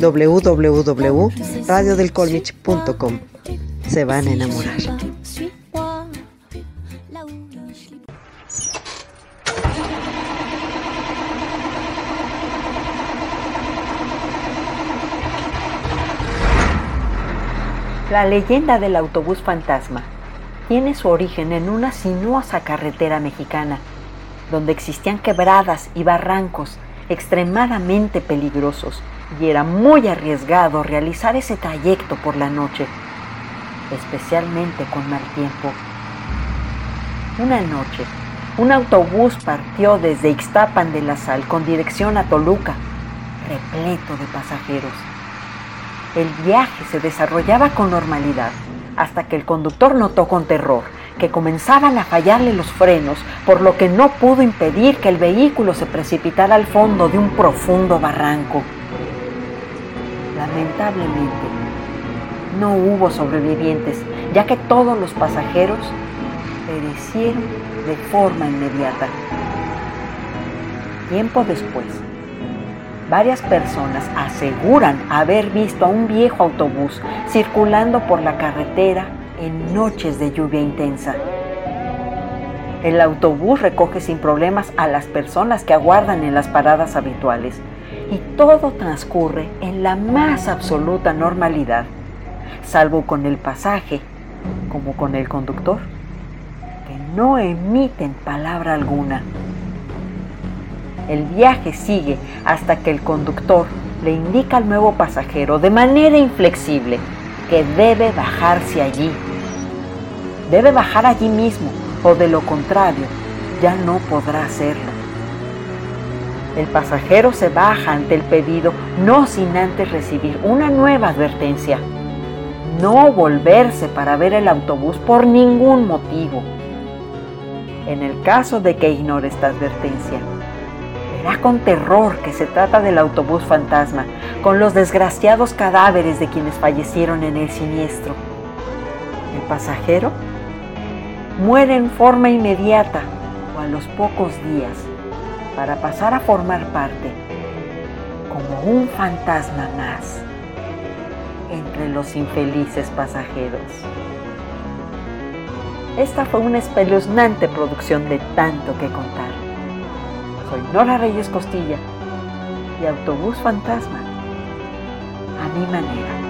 www.radiodelcolmich.com. Se van a enamorar. La leyenda del autobús fantasma tiene su origen en una sinuosa carretera mexicana, donde existían quebradas y barrancos extremadamente peligrosos y era muy arriesgado realizar ese trayecto por la noche, especialmente con mal tiempo. Una noche, un autobús partió desde Ixtapan de la Sal con dirección a Toluca, repleto de pasajeros. El viaje se desarrollaba con normalidad hasta que el conductor notó con terror que comenzaban a fallarle los frenos, por lo que no pudo impedir que el vehículo se precipitara al fondo de un profundo barranco. Lamentablemente, no hubo sobrevivientes, ya que todos los pasajeros perecieron de forma inmediata. Tiempo después, varias personas aseguran haber visto a un viejo autobús circulando por la carretera en noches de lluvia intensa. El autobús recoge sin problemas a las personas que aguardan en las paradas habituales y todo transcurre en la más absoluta normalidad, salvo con el pasaje como con el conductor, que no emiten palabra alguna. El viaje sigue hasta que el conductor le indica al nuevo pasajero de manera inflexible que debe bajarse allí. Debe bajar allí mismo o de lo contrario ya no podrá hacerlo. El pasajero se baja ante el pedido no sin antes recibir una nueva advertencia. No volverse para ver el autobús por ningún motivo. En el caso de que ignore esta advertencia, verá con terror que se trata del autobús fantasma, con los desgraciados cadáveres de quienes fallecieron en el siniestro. El pasajero muere en forma inmediata o a los pocos días para pasar a formar parte como un fantasma más entre los infelices pasajeros. Esta fue una espeluznante producción de tanto que contar. Soy Nora Reyes Costilla y Autobús Fantasma a mi manera.